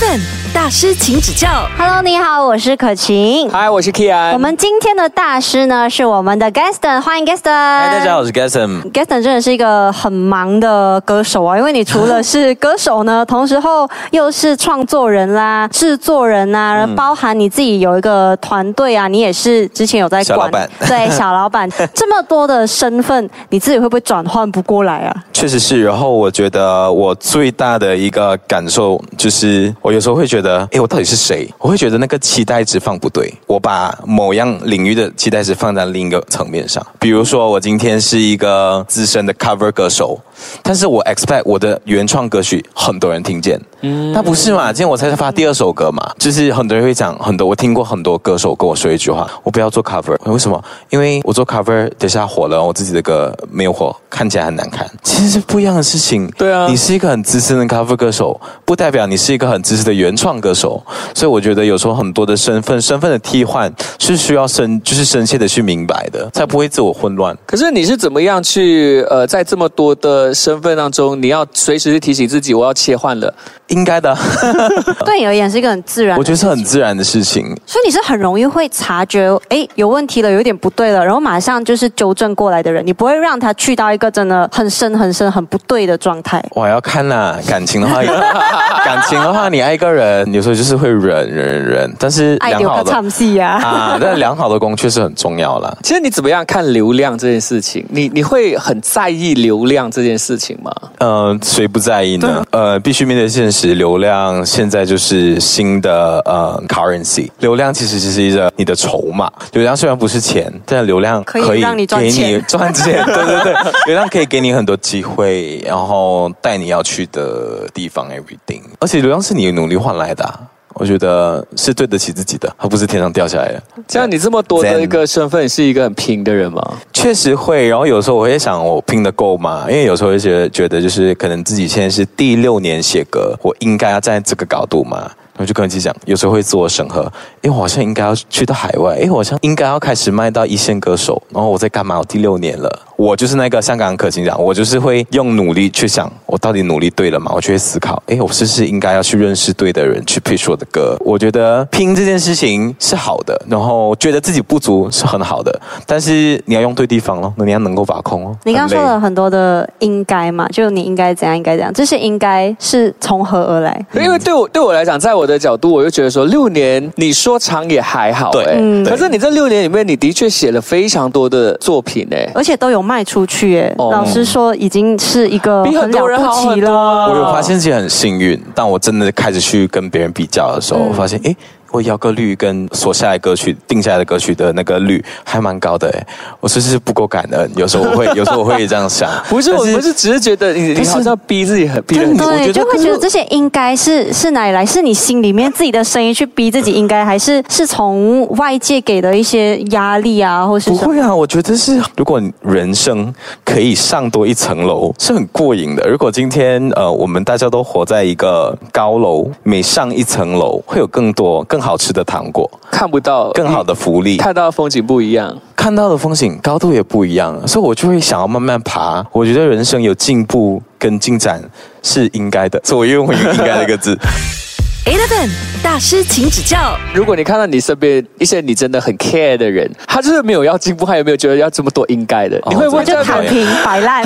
7. 大师，请指教。Hello，你好，我是可晴。嗨，我是 Kian。我们今天的大师呢是我们的 Gaston，欢迎 Gaston。嗨，大家好，我是 Gaston。Gaston 真的是一个很忙的歌手啊，因为你除了是歌手呢，同时候又是创作人啦、制作人啊，嗯包含你自己有一个团队啊，你也是之前有在管小老板 对小老板 这么多的身份，你自己会不会转换不过来啊？确实是，然后我觉得我最大的一个感受就是，我有时候会觉得，哎，我到底是谁？我会觉得那个期待值放不对，我把某样领域的期待值放在另一个层面上。比如说，我今天是一个资深的 cover 歌手，但是我 expect 我的原创歌曲很多人听见，嗯，那不是嘛？今天我才发第二首歌嘛，就是很多人会讲很多，我听过很多歌手跟我说一句话，我不要做 cover，为什么？因为我做 cover 等下火了，我自己的歌没有火，看起来很难看。其实是不一样的事情。对啊你是一个很资深的 cover 歌手，不代表你是一个很资深的原创歌手。所以我觉得有时候很多的身份，身份的替换是需要深，就是深切的去明白的，才不会自我混乱。可是你是怎么样去呃，在这么多的身份当中，你要随时提醒自己，我要切换了。应该的，对你而言是一个很自然我觉得是很自然的事情。所以你是很容易会察觉，哎，有问题了，有点不对了，然后马上就是纠正过来的人，你不会让他去到一个真的很深很深很不对的状态。我要看啦，感情的话，感情的话，你爱一个人，有时候就是会忍忍忍忍，但是爱丢个良好的唱戏呀、啊，但良好的功确实很重要啦。其实你怎么样看流量这件事情？你你会很在意流量这件事情吗？呃，谁不在意呢？呃，必须面对现实，流量现在就是新的呃 currency。流量其实就是一个你的筹码。流量虽然不是钱，但流量可以让你赚给钱你赚钱。对对对，流量可以给你很多机会，然后带你要去的地方，everything。而且流量是你努力换来的啊、我觉得是对得起自己的，而不是天上掉下来的。这样你这么多的一个身份，你是一个很拼的人吗？确实会，然后有时候我会想，我拼的够吗？因为有时候会觉得，觉得就是可能自己现在是第六年写歌，我应该要站在这个高度吗？然后就跟自己讲，有时候会自我审核，因为我好像应该要去到海外，因为我好像应该要开始卖到一线歌手，然后我在干嘛？我第六年了，我就是那个香港可晴讲，我就是会用努力去想，我到底努力对了吗？我就会思考，哎，我是不是应该要去认识对的人，去 pitch 我的歌？我觉得拼这件事情是好的，然后觉得自己不足是很好的，但是你要用对地方咯，那你要能够把控哦。你刚刚说了很多的应该嘛，就你应该怎样，应该怎样，这些应该是从何而来？因为对我对我来讲，在我的角度，我就觉得说，六年你说长也还好，对可是你这六年里面，你的确写了非常多的作品，哎，而且都有卖出去耶。哦老师说，已经是一个比很多人了不起了。我有发现自己很幸运，但我真的开始去跟别人比较的时候，嗯我发现，诶，我摇歌率跟所下来歌曲定下来的歌曲的那个率还蛮高的，诶，我是不是不够感恩？有时候我会，有时候我会这样想。不是，但我不是只是觉得你你好像逼自己很逼得很但我觉对，就会觉得这些应该是是哪里来？是你心里面自己的声音去逼自己应该，还是是从外界给的一些压力啊，或是？不会啊，我觉得是，如果人生可以上多一层楼，是很过瘾的。如果今天呃，我们大家都活在一个高楼，每上一层楼会有更多更好吃的糖果，看不到更好的福利，看到的风景不一样。看到的风景高度也不一样，所以我就会想要慢慢爬。我觉得人生有进步跟进展是应该的，所以我用“应该”这个字。Eleven 大师，请指教。如果你看到你身边一些你真的很 care 的人，他就是没有要进步，他有没有觉得要这么多应该的？你会不会就？躺平 摆烂，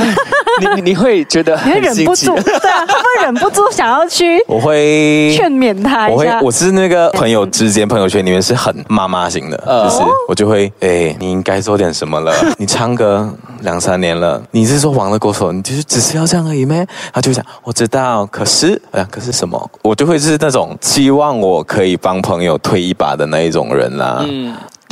你你会觉得你会忍不住，对啊，会不会忍不住想要去我会劝勉他我会？，我是那个朋友之间朋友圈里面是很妈妈型的，呃就是我就会，哎、你应该做点什么了。你唱歌两三年了，你是说网络歌手，你就是只是要这样而已咩？他就会讲，我知道，可是，哎呀，可是什么？我就会是那种希望我可以帮朋友推一把的那一种人啦。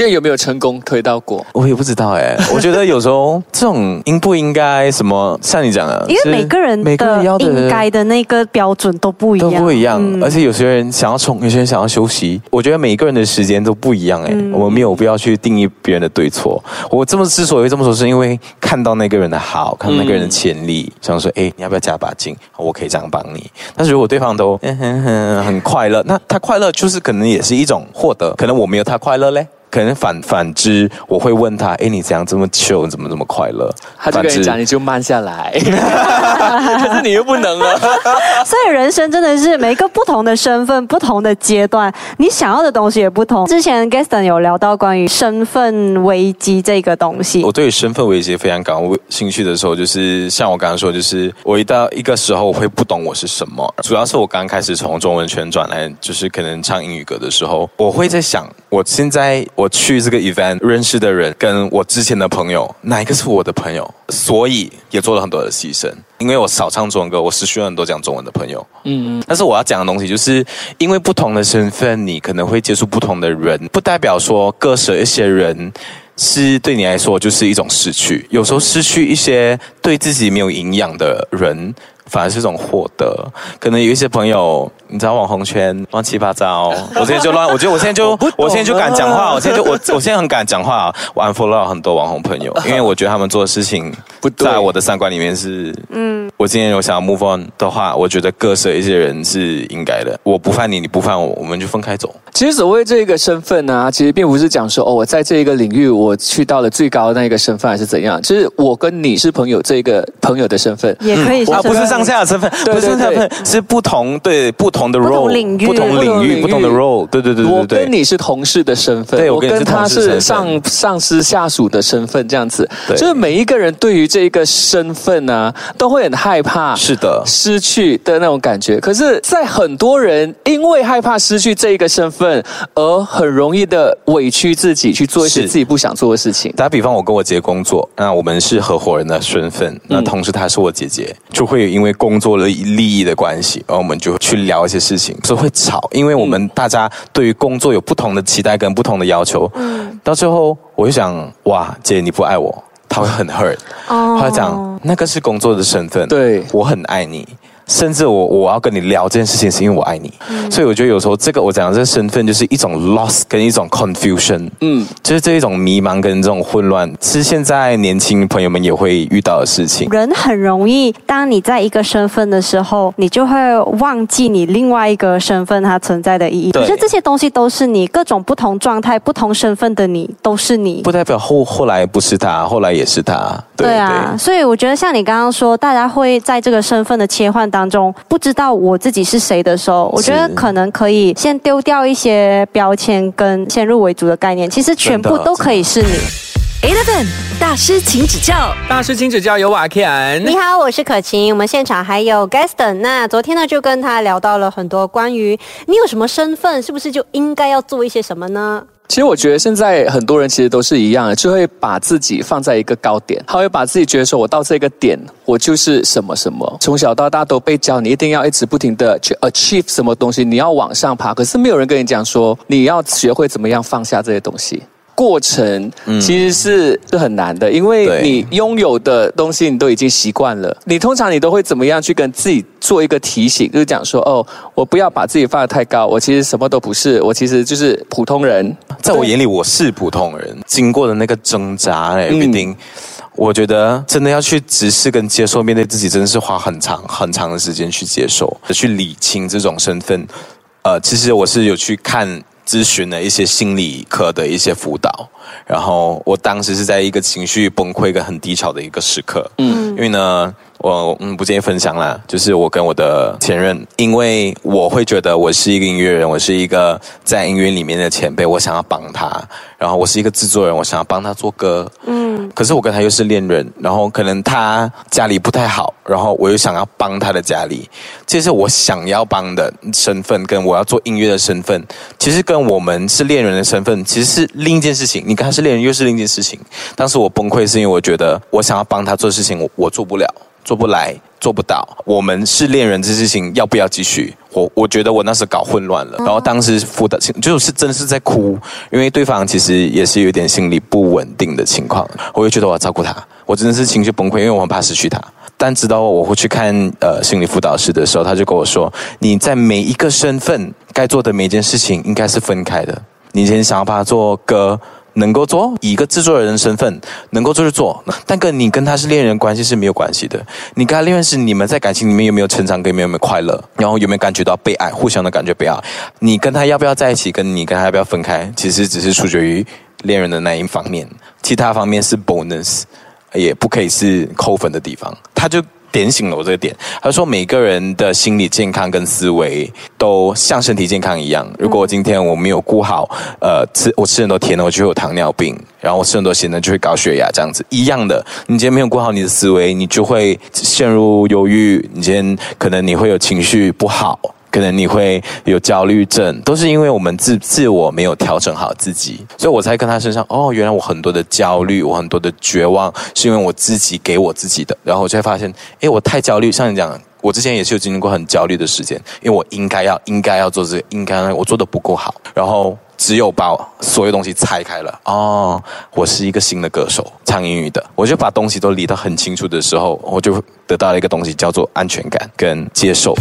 这有没有成功推到过？我也不知道哎、我觉得有时候这种应不应该什么，像你讲的，因为每个人每个人要的应该的那个标准都不一样，都不一样，嗯而且有些人想要冲，有些人想要休息。我觉得每个人的时间都不一样哎、嗯我们没有必要去定义别人的对错。我这么之所以会这么说，是因为看到那个人的好，看到那个人的潜力，想说，哎，你要不要加把劲？我可以这样帮你。但是如果对方都嗯哼哼很快乐，那他快乐就是可能也是一种获得，可能我没有他快乐嘞。可能反反之，我会问他，哎，你怎样这么 chill，怎么这么快乐？他就跟你反之讲，你就慢下来，可是你又不能了。所以人生真的是每一个不同的身份、不同的阶段，你想要的东西也不同。之前 Gaston 有聊到关于身份危机这个东西我，对于身份危机非常感兴趣的时候，就是像我刚刚说，就是我一到一个时候，我会不懂我是什么。主要是我刚开始从中文圈转来，就是可能唱英语歌的时候，我会在想，我现在我去这个 event 认识的人，跟我之前的朋友，哪一个是我的朋友？所以也做了很多的牺牲。因为我少唱中文歌，我失去了很多讲中文的朋友。嗯嗯，但是我要讲的东西，就是因为不同的身份，你可能会接触不同的人，不代表说割舍一些人是对你来说就是一种失去。有时候失去一些对自己没有营养的人。反而是一种获得，可能有一些朋友，你知道网红圈乱七八糟，我现在就乱，我觉得我现在就我我现在就敢讲话，啊我现在就我我现在很敢讲话，我 unfollow 了很多网红朋友，因为我觉得他们做的事情不对在我的三观里面是，嗯，我今天有想要 move on 的话，我觉得割舍一些人是应该的。我不犯你，你不犯我，我们就分开走。其实所谓这个身份呢、其实并不是讲说哦，我在这一个领域我去到了最高的那个身份，还是怎样。就是我跟你是朋友这个朋友的身份。也可以是啊，不是上下的身份，不是身份，是不同对不同的 role，不同领域，不同领域。不同的 role，对对对我对对。对。跟你是同事的身份，我对我跟他是上上司下属的身份，这样子。对。就是每一个人对于这个身份呢、都会很害怕。是的，失去的那种感觉，可是，在很多人因为害怕失去这一个身份，而很容易的委屈自己去做一些自己不想做的事情。打比方，我跟我姐工作，那我们是合伙人的身份，那嗯。同时她是我姐姐，就会因为工作的利益的关系，然后我们就去聊一些事情，所以会吵，因为我们大家对于工作有不同的期待跟不同的要求，嗯，到最后我就想，哇，姐你不爱我，他会很 hurt，哦。她会讲那个是工作的身份，对。我很爱你。甚至我我要跟你聊这件事情，是因为我爱你，所以我觉得有时候这个我讲的这个身份就是一种 loss 跟一种 confusion，嗯，就是这一种迷茫跟这种混乱，是现在年轻朋友们也会遇到的事情。人很容易，当你在一个身份的时候，你就会忘记你另外一个身份它存在的意义。对可是这些东西都是你，各种不同状态、不同身份的你都是你。不代表后后来不是他，后来也是他。对啊，所以我觉得像你刚刚说，大家会在这个身份的切换当中，不知道我自己是谁的时候，我觉得可能可以先丢掉一些标签跟先入为主的概念，其实全部都可以是你。Eleven 大师，请指教。大师请指教，有瓦 Ken。你好，我是可晴。我们现场还有 Gaston。那昨天呢，就跟他聊到了很多关于你有什么身份，是不是就应该要做一些什么呢？其实我觉得现在很多人其实都是一样的，就会把自己放在一个高点，他会把自己觉得说，我到这个点，我就是什么什么。从小到大都被教，你一定要一直不停的去 achieve 什么东西，你要往上爬。可是没有人跟你讲说，你要学会怎么样放下这些东西。过程其实是是很难的，因为你拥有的东西你都已经习惯了。你通常你都会怎么样去跟自己做一个提醒，就是讲说，哦，我不要把自己放得太高，我其实什么都不是，我其实就是普通人。在我眼里我是普通人，经过的那个挣扎嗯，everything，、我觉得真的要去直视跟接受，面对自己，真的是花很长很长的时间去接受，去理清这种身份。呃，其实我是有去看咨询了一些心理科的一些辅导，然后我当时是在一个情绪崩溃跟很低潮的一个时刻，嗯，因为呢。我嗯不建议分享啦，就是我跟我的前任，因为我会觉得我是一个音乐人，我是一个在音乐里面的前辈，我想要帮他，然后我是一个制作人，我想要帮他做歌，嗯，可是我跟他又是恋人，然后可能他家里不太好，然后我又想要帮他的家里，这是我想要帮的身份，跟我要做音乐的身份，其实跟我们是恋人的身份其实是另一件事情，你跟他是恋人又是另一件事情。当时我崩溃是因为我觉得我想要帮他做事情，我我做不了。做不来，做不到。我们是恋人这事情要不要继续？我我觉得我那时搞混乱了，然后当时辅导就是真的是在哭，因为对方其实也是有点心理不稳定的情况，我就觉得我要照顾他，我真的是情绪崩溃，因为我很怕失去他。但直到我会去看呃心理辅导师的时候，他就跟我说，你在每一个身份该做的每一件事情应该是分开的。你今天想要把他做歌，能够做，以一个制作人的身份能够做就做，但跟你跟他是恋人关系是没有关系的。你跟他恋人是你们在感情里面有没有成长，跟有没有快乐，然后有没有感觉到被爱，互相的感觉被爱。你跟他要不要在一起，跟你跟他要不要分开，其实只是取决于恋人的那一方面，其他方面是 bonus，也不可以是扣分的地方。他就。点醒了我这个点。他说，每个人的心理健康跟思维都像身体健康一样。如果今天我没有顾好，呃，吃我吃很多甜的，我就会有糖尿病；然后我吃很多咸的，就会高血压。这样子一样的，你今天没有顾好你的思维，你就会陷入忧郁。你今天可能你会有情绪不好。可能你会有焦虑症，都是因为我们自自我没有调整好自己，所以我才跟他身上哦，原来我很多的焦虑，我很多的绝望，是因为我自己给我自己的。然后我才发现，哎，我太焦虑。像你讲，我之前也是有经历过很焦虑的时间，因为我应该要应该要做这个，应该我做的不够好。然后只有把所有东西拆开了，哦，我是一个新的歌手，唱英语的，我就把东西都理得很清楚的时候，我就得到了一个东西，叫做安全感跟接受。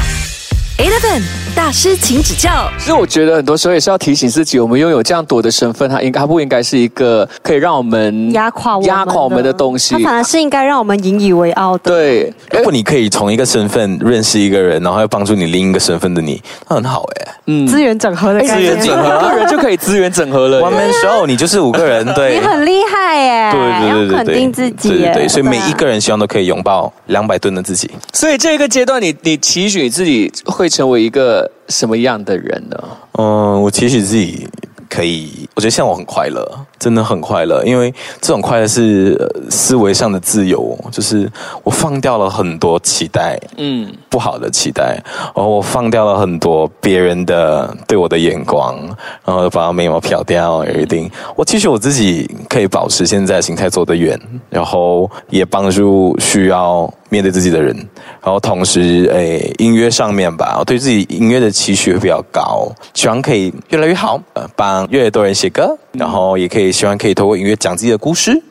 Eleven 大师，请指教。其实我觉得很多时候也是要提醒自己，我们拥有这样多的身份，它应该它不应该是一个可以让我们压垮压垮我们的东西。它反而是应该让我们引以为傲的。对，如果你可以从一个身份认识一个人，然后又帮助你另一个身份的你，那很好哎。嗯，资源整合的资源整合，个人就可以资源整合了。One man show，你就是五个人，对，你很厉害耶。对对对对，肯定自己，对对对。所以每一个人希望都可以拥抱两百吨的自己。所以这个阶段，你你期许自己会成为一个。什么样的人呢？嗯，我期许自己可以，我觉得像我很快乐，真的很快乐，因为这种快乐是思维上的自由，就是我放掉了很多期待，嗯，不好的期待，然后我放掉了很多别人的对我的眼光，然后把眉毛漂掉，一定，我期许我自己可以保持现在形态走得远，然后也帮助需要。面对自己的人，然后同时，诶，音乐上面吧，我对自己音乐的期许会比较高，希望可以越来越好，呃，帮越来越多人写歌，然后也可以希望可以透过音乐讲自己的故事。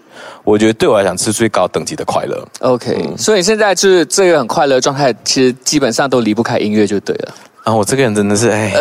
我觉得对我来讲是最高等级的快乐。OK，所以现在就是这个很快乐的状态，其实基本上都离不开音乐就对了。啊，我这个人真的是哎，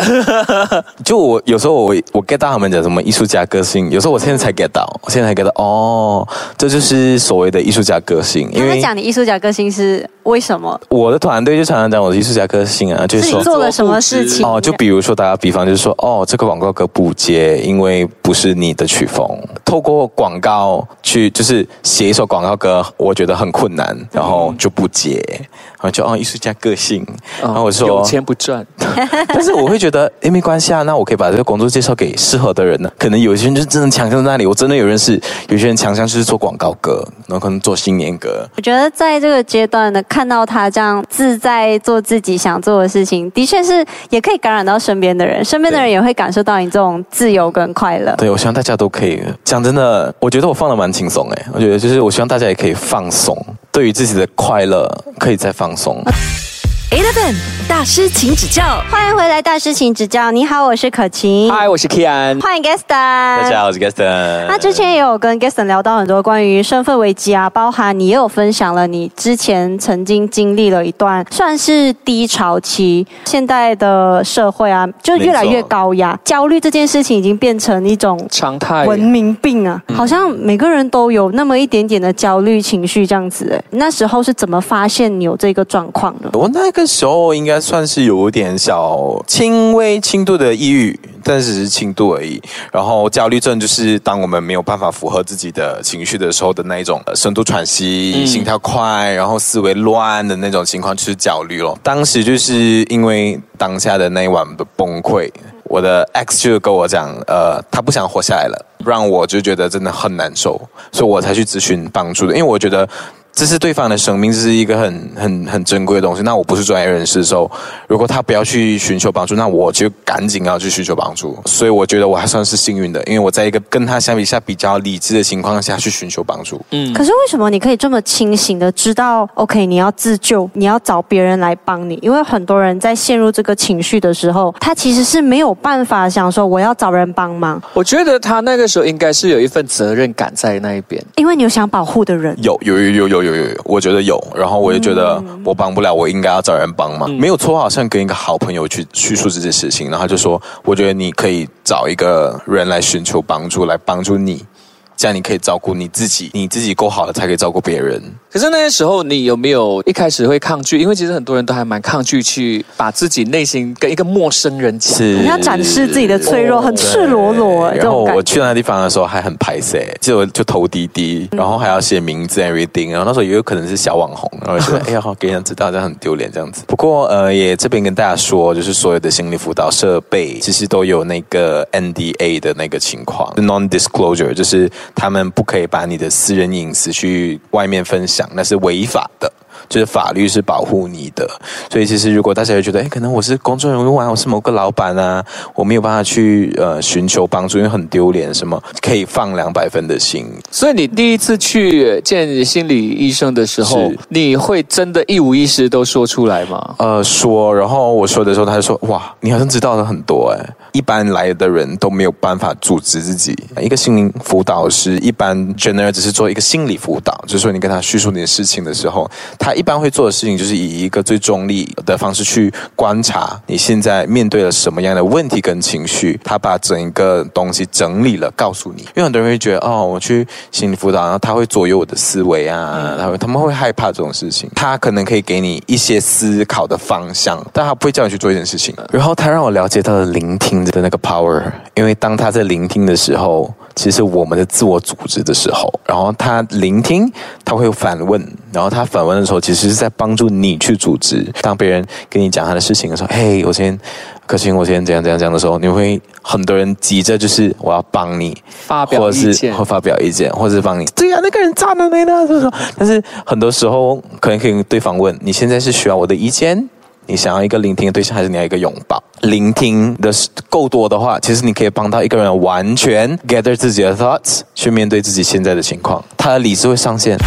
就我有时候我我 get 到他们讲什么艺术家个性，有时候我现在才 get 到，我现在才 get 到哦，这就是所谓的艺术家个性。因为讲你艺术家个性是为什么？我的团队就常常讲我的艺术家个性啊，就是说做了什么事情哦，就比如说打个比方，就是说哦，这个广告歌不接，因为不是你的曲风。透过广告去就是写一首广告歌，我觉得很困难，然后就不接，然后就哦艺术家个性，然后我说有钱不赚。但是我会觉得，哎，没关系啊，那我可以把这个工作介绍给适合的人呢。可能有些人就真的强项在那里，我真的有认识，有些人强项就是做广告歌，然后可能做新年歌。我觉得在这个阶段呢，看到他这样自在做自己想做的事情，的确是也可以感染到身边的人，身边的人也会感受到你这种自由跟快乐。对，我希望大家都可以。讲真的，我觉得我放的蛮轻松哎，我觉得就是我希望大家也可以放松，对于自己的快乐可以再放松。Eleven 大师，请指教。欢迎回来，大师，请指教。你好，我是可晴。嗨，我是 Kian。欢迎 Gaston。大家好，我是 Gaston。那之前也有跟 Gaston 聊到很多关于身份危机啊，包含你也有分享了你之前曾经经历了一段算是低潮期。现在的社会啊，就越来越高压，焦虑这件事情已经变成一种常态、文明病啊。好像每个人都有那么一点点的焦虑情绪这样子。哎，那时候是怎么发现你有这个状况的？我那个。那时候应该算是有点小轻微轻度的抑郁，但只是轻度而已。然后焦虑症就是当我们没有办法符合自己的情绪的时候的那一种深度喘息、心跳快，然后思维乱的那种情况，就是焦虑了。当时就是因为当下的那一晚的崩溃，我的 X 就跟我讲，呃，他不想活下来了，让我就觉得真的很难受，所以我才去咨询帮助的，因为我觉得。这是对方的生命，这是一个很很很珍贵的东西。那我不是专业人士的时候，如果他不要去寻求帮助，那我就赶紧要去寻求帮助。所以我觉得我还算是幸运的，因为我在一个跟他相比下比较理智的情况下去寻求帮助。嗯。可是为什么你可以这么清醒的知道？OK，你要自救，你要找别人来帮你。因为很多人在陷入这个情绪的时候，他其实是没有办法想说我要找人帮忙。我觉得他那个时候应该是有一份责任感在那一边，因为你有想保护的人。有有有有有有有，我觉得。有，然后我也觉得我帮不了，我应该要找人帮嘛。没有错，好像跟一个好朋友去叙述这件事情，然后就说，我觉得你可以找一个人来寻求帮助，来帮助你。这样你可以照顾你自己，你自己够好了才可以照顾别人。可是那些时候，你有没有一开始会抗拒？因为其实很多人都还蛮抗拒去把自己内心跟一个陌生人讲。你要展示自己的脆弱，很赤裸裸然后。我去那地方的时候还很排斥，就就投滴滴，然后还要写名字 everything，然后那时候也有可能是小网红，然后就觉得 哎呀，好给人知道这样很丢脸这样子。不过呃，也这边跟大家说，就是所有的心理辅导设备其实都有那个 NDA 的那个情况，non-disclosure，就是他们不可以把你的私人隐私去外面分享，那是违法的。就是法律是保护你的，所以其实如果大家会觉得，哎，可能我是公众人物啊，我是某个老板啊，我没有办法去呃寻求帮助，因为很丢脸，什么可以放两百分的心。所以你第一次去见心理医生的时候，你会真的一五一十都说出来吗？呃，说，然后我说的时候，他就说，哇，你好像知道了很多哎，一般来的人都没有办法组织自己。一个心理辅导师一般 general 只是做一个心理辅导，就是说你跟他叙述你的事情的时候，他一般会做的事情就是以一个最中立的方式去观察你现在面对了什么样的问题跟情绪，他把整个东西整理了告诉你。因为很多人会觉得，哦，我去心理辅导，然后他会左右我的思维啊，然后他们会害怕这种事情。他可能可以给你一些思考的方向，但他不会叫你去做一件事情。然后他让我了解到了聆听的那个 power，因为当他在聆听的时候，其实我们的自我组织的时候，然后他聆听，他会反问，然后他反问的时候，其实是在帮助你去组织。当别人跟你讲他的事情的时候，嘿，我先。可行，我先怎样怎样怎样的时候，你会很多人急着就是我要帮你，发表或者是意见或发表意见，或者是帮你。对呀、那个人渣男来的，这种。但是很多时候可能可以对方问：你现在是需要我的意见？你想要一个聆听的对象，还是你要一个拥抱？聆听的够多的话，其实你可以帮到一个人完全 gather 自己的 thoughts，去面对自己现在的情况，他的理智会上线。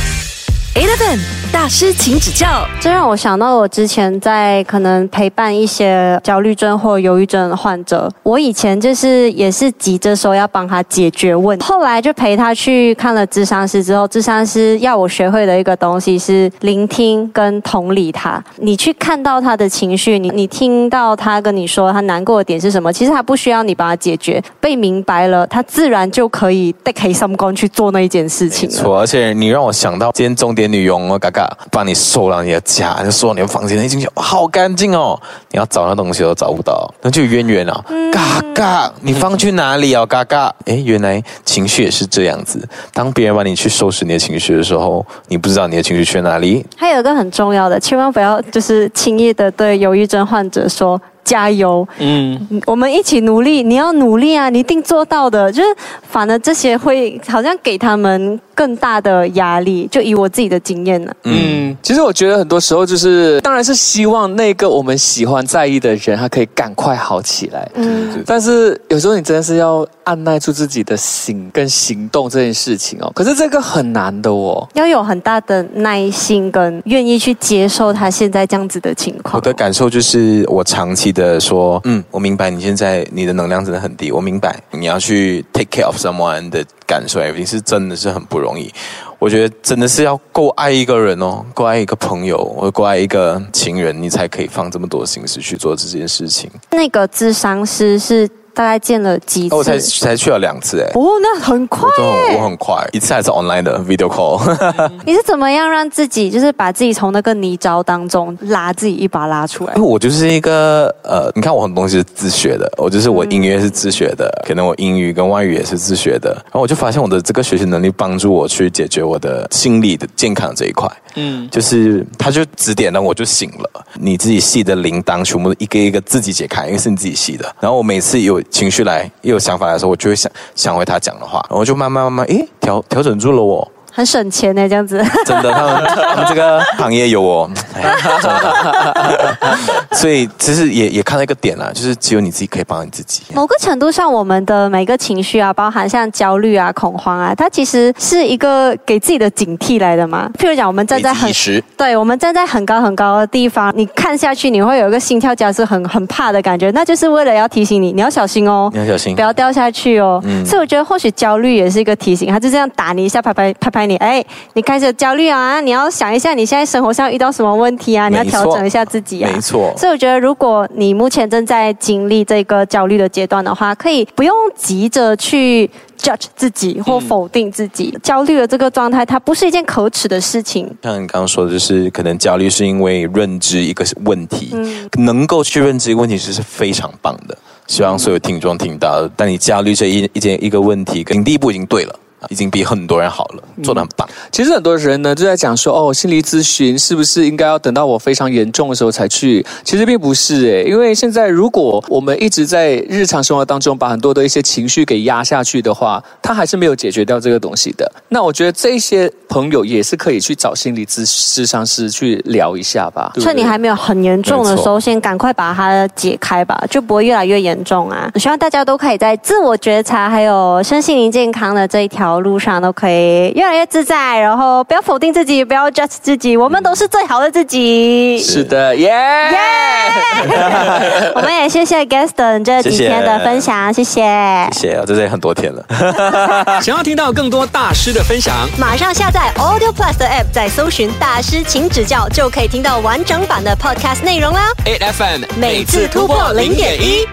Eleven 大师，请指教。这让我想到我之前在可能陪伴一些焦虑症或忧郁症的患者，我以前就是也是急着说要帮他解决问题，后来就陪他去看了智商师之后，智商师要我学会的一个东西是聆听跟同理他。你去看到他的情绪，你你听到他跟你说他难过的点是什么，其实他不需要你帮他解决，被明白了，他自然就可以带开心光去做那一件事情了。错，而且你让我想到今天重点女佣哦，嘎嘎帮你收了你的家，就收了你的房间，一进去哇好干净哦，你要找那东西都找不到，那就有渊源了。嘎嘎，你放去哪里哦？嘎嘎，哎，原来情绪也是这样子。当别人帮你去收拾你的情绪的时候，你不知道你的情绪去哪里。还有一个很重要的，千万不要就是轻易的对忧郁症患者说加油，嗯，我们一起努力，你要努力啊，你一定做到的。就是反而这些会好像给他们更大的压力。就以我自己的经验呢，嗯，其实我觉得很多时候就是，当然是希望那个我们喜欢在意的人，他可以赶快好起来。嗯，但是有时候你真的是要按耐住自己的心跟行动这件事情哦。可是这个很难的哦。要有很大的耐心跟愿意去接受他现在这样子的情况。我的感受就是，我长期的说，嗯，我明白你现在你的能量真的很低，我明白你要去 take care of someone 的感受你是真的是很不容易。我觉得真的是要够爱一个人哦，够爱一个朋友，或够爱一个情人，你才可以放这么多心思去做这件事情。那个智商师是大概见了几次？哦我才才去了两次哎。哦，那很快我我很快，一次还是 online 的 video call。你是怎么样让自己，就是把自己从那个泥沼当中拉自己一把拉出来因为？我就是一个呃，你看我很多东西是自学的，我就是我音乐是自学的，可能我英语跟外语也是自学的，然后我就发现我的这个学习能力帮助我去解决我的心理的健康这一块，嗯，就是他就指点了我就醒了，你自己系的铃铛全部一个一个自己解开，因为是你自己系的，然后我每次有情绪来，一有想法来的时候，我就会想想回他讲的话，然后就慢慢慢慢，诶，调调整住了我。很省钱呢，这样子。真的，他们他们这个行业有我，哎真的。所以其实也也看到一个点啦，就是只有你自己可以帮你自己。某个程度上，我们的每个情绪啊，包含像焦虑啊、恐慌啊，它其实是一个给自己的警惕来的嘛。譬如讲，我们站在很对，我们站在很高很高的地方，你看下去，你会有一个心跳加速、很很怕的感觉，那就是为了要提醒你，你要小心哦你。要小心不。要掉下去哦，嗯所以我觉得或许焦虑也是一个提醒，他就这样打你一下，拍拍拍拍快你，哎，你开始焦虑啊，你要想一下你现在生活上遇到什么问题啊，你要调整一下自己啊。没错所以我觉得，如果你目前正在经历这个焦虑的阶段的话，可以不用急着去 judge 自己或否定自己。焦虑的这个状态，它不是一件可耻的事情。像你刚刚说的，就是可能焦虑是因为认知一个问题，嗯能够去认知一个问题其实是非常棒的。希望所有听众听到，但你焦虑这一一件一个问题，你第一步已经对了，已经比很多人好了，做的很棒。其实很多人呢就在讲说，哦，心理咨询是不是应该要等到我非常严重的时候才去？其实并不是诶，因为现在如果我们一直在日常生活当中把很多的一些情绪给压下去的话，它还是没有解决掉这个东西的。那我觉得这些朋友也是可以去找心理咨咨商师去聊一下吧。对对趁你还没有很严重的时候，先赶快把它解开吧，就不会越来越严重啊！希望大家都可以在自我觉察还有身心灵健康的这一条路上，都可以越来越自在，然后不要否定自己，不要 judge 自己，我们都是最好的自己。是的，耶耶、我们也谢谢 Gaston 这几天的分享，谢谢。谢谢，这里很多天了。想要听到更多大师的分享，马上下载 Audio Plus 的 App，再搜寻“大师请指教”，就可以听到完整版的 Podcast 内容啦。8 FM 每次突破0.1